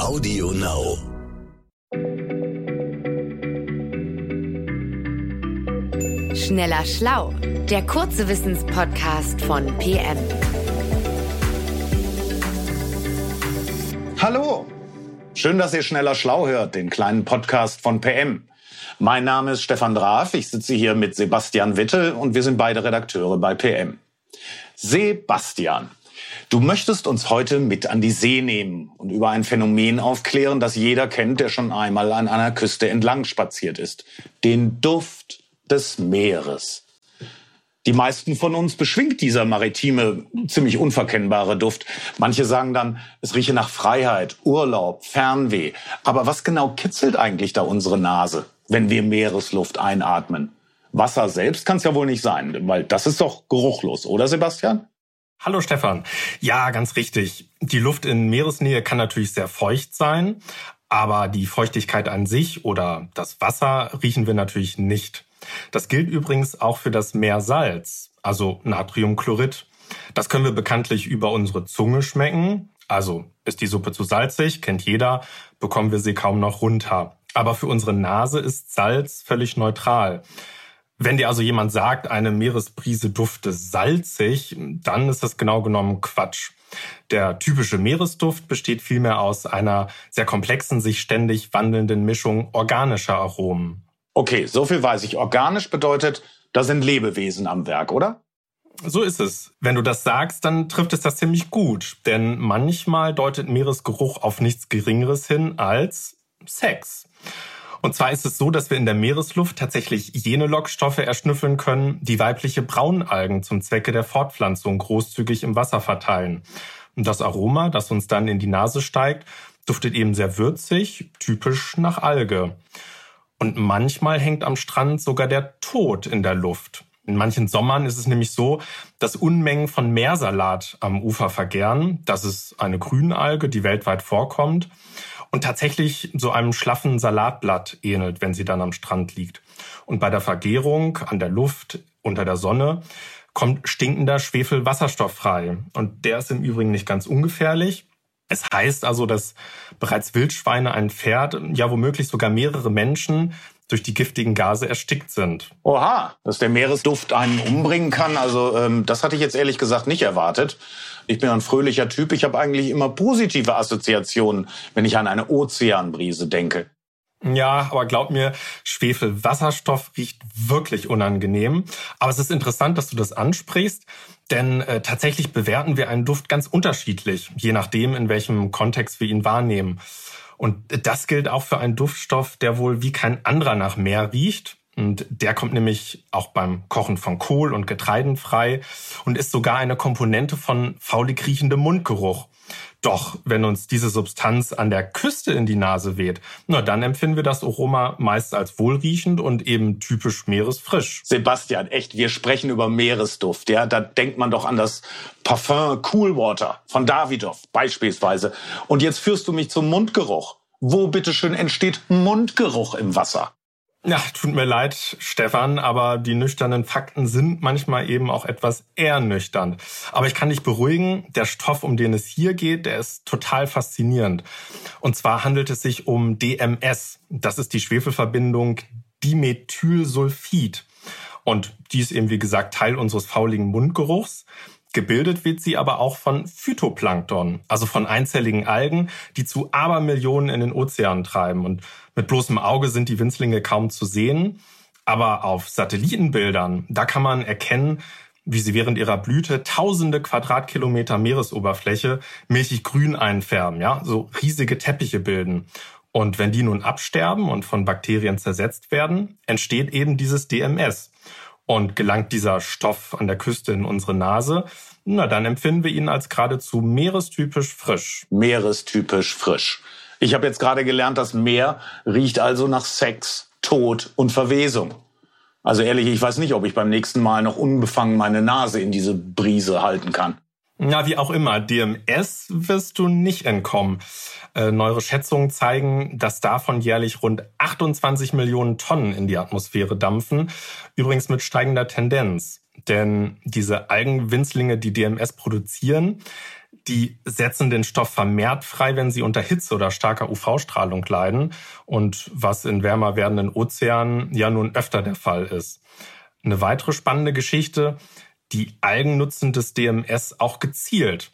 Audio Now. Schneller Schlau, der kurze Wissenspodcast von PM. Hallo! Schön, dass ihr schneller schlau hört, den kleinen Podcast von PM. Mein Name ist Stefan Draf, ich sitze hier mit Sebastian Witte und wir sind beide Redakteure bei PM. Sebastian, du möchtest uns heute mit an die See nehmen und über ein Phänomen aufklären, das jeder kennt, der schon einmal an einer Küste entlang spaziert ist. Den Duft des Meeres. Die meisten von uns beschwingt dieser maritime, ziemlich unverkennbare Duft. Manche sagen dann, es rieche nach Freiheit, Urlaub, Fernweh. Aber was genau kitzelt eigentlich da unsere Nase, wenn wir Meeresluft einatmen? Wasser selbst kann es ja wohl nicht sein, weil das ist doch geruchlos, oder Sebastian? Hallo Stefan. Ja, ganz richtig. Die Luft in Meeresnähe kann natürlich sehr feucht sein, aber die Feuchtigkeit an sich oder das Wasser riechen wir natürlich nicht. Das gilt übrigens auch für das Meersalz, also Natriumchlorid. Das können wir bekanntlich über unsere Zunge schmecken. Also ist die Suppe zu salzig, kennt jeder, bekommen wir sie kaum noch runter. Aber für unsere Nase ist Salz völlig neutral. Wenn dir also jemand sagt, eine Meeresbrise dufte salzig, dann ist das genau genommen Quatsch. Der typische Meeresduft besteht vielmehr aus einer sehr komplexen, sich ständig wandelnden Mischung organischer Aromen. Okay, so viel weiß ich. Organisch bedeutet, da sind Lebewesen am Werk, oder? So ist es. Wenn du das sagst, dann trifft es das ziemlich gut. Denn manchmal deutet Meeresgeruch auf nichts Geringeres hin als Sex. Und zwar ist es so, dass wir in der Meeresluft tatsächlich jene Lockstoffe erschnüffeln können, die weibliche Braunalgen zum Zwecke der Fortpflanzung großzügig im Wasser verteilen. Und das Aroma, das uns dann in die Nase steigt, duftet eben sehr würzig, typisch nach Alge. Und manchmal hängt am Strand sogar der Tod in der Luft. In manchen Sommern ist es nämlich so, dass Unmengen von Meersalat am Ufer vergären. Das ist eine Grünalge, die weltweit vorkommt und tatsächlich so einem schlaffen Salatblatt ähnelt, wenn sie dann am Strand liegt. Und bei der Vergärung an der Luft unter der Sonne kommt stinkender Schwefelwasserstoff frei. Und der ist im Übrigen nicht ganz ungefährlich. Es heißt also, dass bereits Wildschweine, ein Pferd, ja womöglich sogar mehrere Menschen durch die giftigen Gase erstickt sind. Oha, dass der Meeresduft einen umbringen kann. Also ähm, das hatte ich jetzt ehrlich gesagt nicht erwartet. Ich bin ein fröhlicher Typ. Ich habe eigentlich immer positive Assoziationen, wenn ich an eine Ozeanbrise denke. Ja, aber glaub mir, Schwefelwasserstoff riecht wirklich unangenehm. Aber es ist interessant, dass du das ansprichst, denn äh, tatsächlich bewerten wir einen Duft ganz unterschiedlich, je nachdem, in welchem Kontext wir ihn wahrnehmen. Und das gilt auch für einen Duftstoff, der wohl wie kein anderer nach Meer riecht. Und der kommt nämlich auch beim Kochen von Kohl und Getreiden frei und ist sogar eine Komponente von faulig riechendem Mundgeruch. Doch wenn uns diese Substanz an der Küste in die Nase weht, na dann empfinden wir das Aroma meist als wohlriechend und eben typisch meeresfrisch. Sebastian, echt, wir sprechen über Meeresduft, ja, da denkt man doch an das Parfum Cool Water von Davidoff beispielsweise. Und jetzt führst du mich zum Mundgeruch. Wo bitteschön entsteht Mundgeruch im Wasser? Ja, tut mir leid, Stefan, aber die nüchternen Fakten sind manchmal eben auch etwas ernüchternd. Aber ich kann dich beruhigen, der Stoff, um den es hier geht, der ist total faszinierend. Und zwar handelt es sich um DMS. Das ist die Schwefelverbindung Dimethylsulfid. Und die ist eben, wie gesagt, Teil unseres fauligen Mundgeruchs. Gebildet wird sie aber auch von Phytoplankton, also von einzelligen Algen, die zu Abermillionen in den Ozeanen treiben. Und mit bloßem Auge sind die Winzlinge kaum zu sehen. Aber auf Satellitenbildern, da kann man erkennen, wie sie während ihrer Blüte tausende Quadratkilometer Meeresoberfläche milchig grün einfärben, ja, so riesige Teppiche bilden. Und wenn die nun absterben und von Bakterien zersetzt werden, entsteht eben dieses DMS. Und gelangt dieser Stoff an der Küste in unsere Nase, na, dann empfinden wir ihn als geradezu meerestypisch frisch. Meerestypisch frisch. Ich habe jetzt gerade gelernt, das Meer riecht also nach Sex, Tod und Verwesung. Also ehrlich, ich weiß nicht, ob ich beim nächsten Mal noch unbefangen meine Nase in diese Brise halten kann. Ja, wie auch immer, DMS wirst du nicht entkommen. Äh, neuere Schätzungen zeigen, dass davon jährlich rund 28 Millionen Tonnen in die Atmosphäre dampfen. Übrigens mit steigender Tendenz. Denn diese Algenwinzlinge, die DMS produzieren, die setzen den Stoff vermehrt frei, wenn sie unter Hitze oder starker UV-Strahlung leiden und was in wärmer werdenden Ozeanen ja nun öfter der Fall ist. Eine weitere spannende Geschichte, die Algen nutzen das DMS auch gezielt.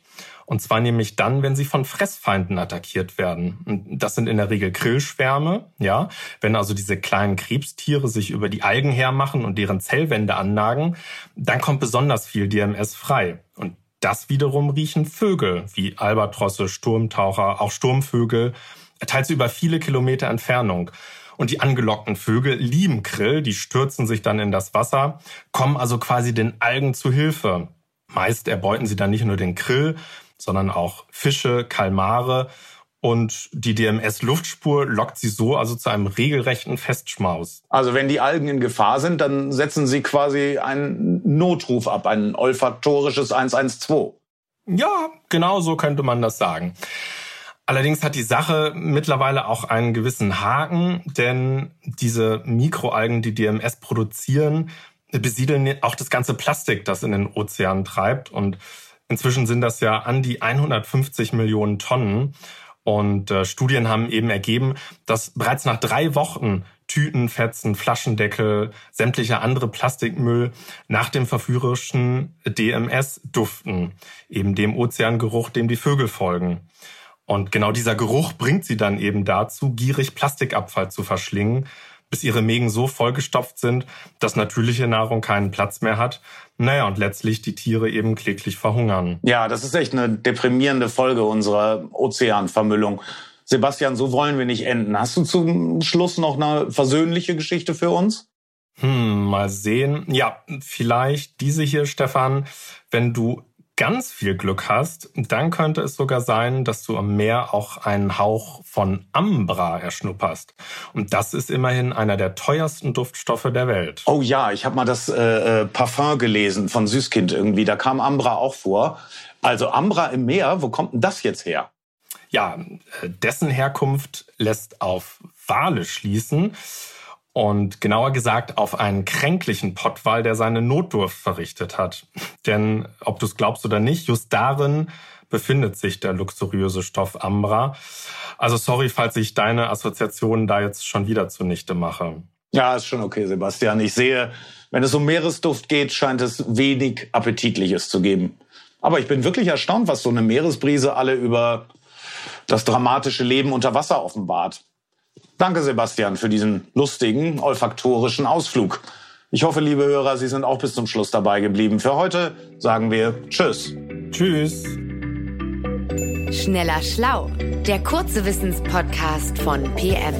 Und zwar nämlich dann, wenn sie von Fressfeinden attackiert werden. Das sind in der Regel Grillschwärme, ja. Wenn also diese kleinen Krebstiere sich über die Algen hermachen und deren Zellwände annagen, dann kommt besonders viel DMS frei. Und das wiederum riechen Vögel wie Albatrosse, Sturmtaucher, auch Sturmvögel, teils über viele Kilometer Entfernung. Und die angelockten Vögel lieben Krill, die stürzen sich dann in das Wasser, kommen also quasi den Algen zu Hilfe. Meist erbeuten sie dann nicht nur den Krill, sondern auch Fische, Kalmare und die DMS-Luftspur lockt sie so also zu einem regelrechten Festschmaus. Also wenn die Algen in Gefahr sind, dann setzen sie quasi einen Notruf ab, ein olfaktorisches 112. Ja, genau so könnte man das sagen. Allerdings hat die Sache mittlerweile auch einen gewissen Haken, denn diese Mikroalgen, die DMS produzieren, besiedeln auch das ganze Plastik, das in den Ozeanen treibt. Und inzwischen sind das ja an die 150 Millionen Tonnen. Und äh, Studien haben eben ergeben, dass bereits nach drei Wochen Tüten, Fetzen, Flaschendeckel, sämtlicher andere Plastikmüll nach dem verführerischen DMS duften, eben dem Ozeangeruch, dem die Vögel folgen. Und genau dieser Geruch bringt sie dann eben dazu, gierig Plastikabfall zu verschlingen, bis ihre Mägen so vollgestopft sind, dass natürliche Nahrung keinen Platz mehr hat. Naja, und letztlich die Tiere eben kläglich verhungern. Ja, das ist echt eine deprimierende Folge unserer Ozeanvermüllung. Sebastian, so wollen wir nicht enden. Hast du zum Schluss noch eine versöhnliche Geschichte für uns? Hm, mal sehen. Ja, vielleicht diese hier, Stefan. Wenn du ganz viel Glück hast, dann könnte es sogar sein, dass du am Meer auch einen Hauch von Ambra erschnupperst. Und das ist immerhin einer der teuersten Duftstoffe der Welt. Oh ja, ich habe mal das äh, äh, Parfum gelesen von Süßkind irgendwie. Da kam Ambra auch vor. Also Ambra im Meer, wo kommt denn das jetzt her? Ja, äh, dessen Herkunft lässt auf Wale schließen und genauer gesagt auf einen kränklichen Pottwal, der seine Notdurft verrichtet hat. Denn ob du es glaubst oder nicht, just darin befindet sich der luxuriöse Stoff Ambra. Also sorry, falls ich deine Assoziationen da jetzt schon wieder zunichte mache. Ja, ist schon okay, Sebastian. Ich sehe, wenn es um Meeresduft geht, scheint es wenig Appetitliches zu geben. Aber ich bin wirklich erstaunt, was so eine Meeresbrise alle über das dramatische Leben unter Wasser offenbart. Danke, Sebastian, für diesen lustigen, olfaktorischen Ausflug. Ich hoffe, liebe Hörer, Sie sind auch bis zum Schluss dabei geblieben. Für heute sagen wir Tschüss. Tschüss. Schneller Schlau, der kurze Wissenspodcast von PM.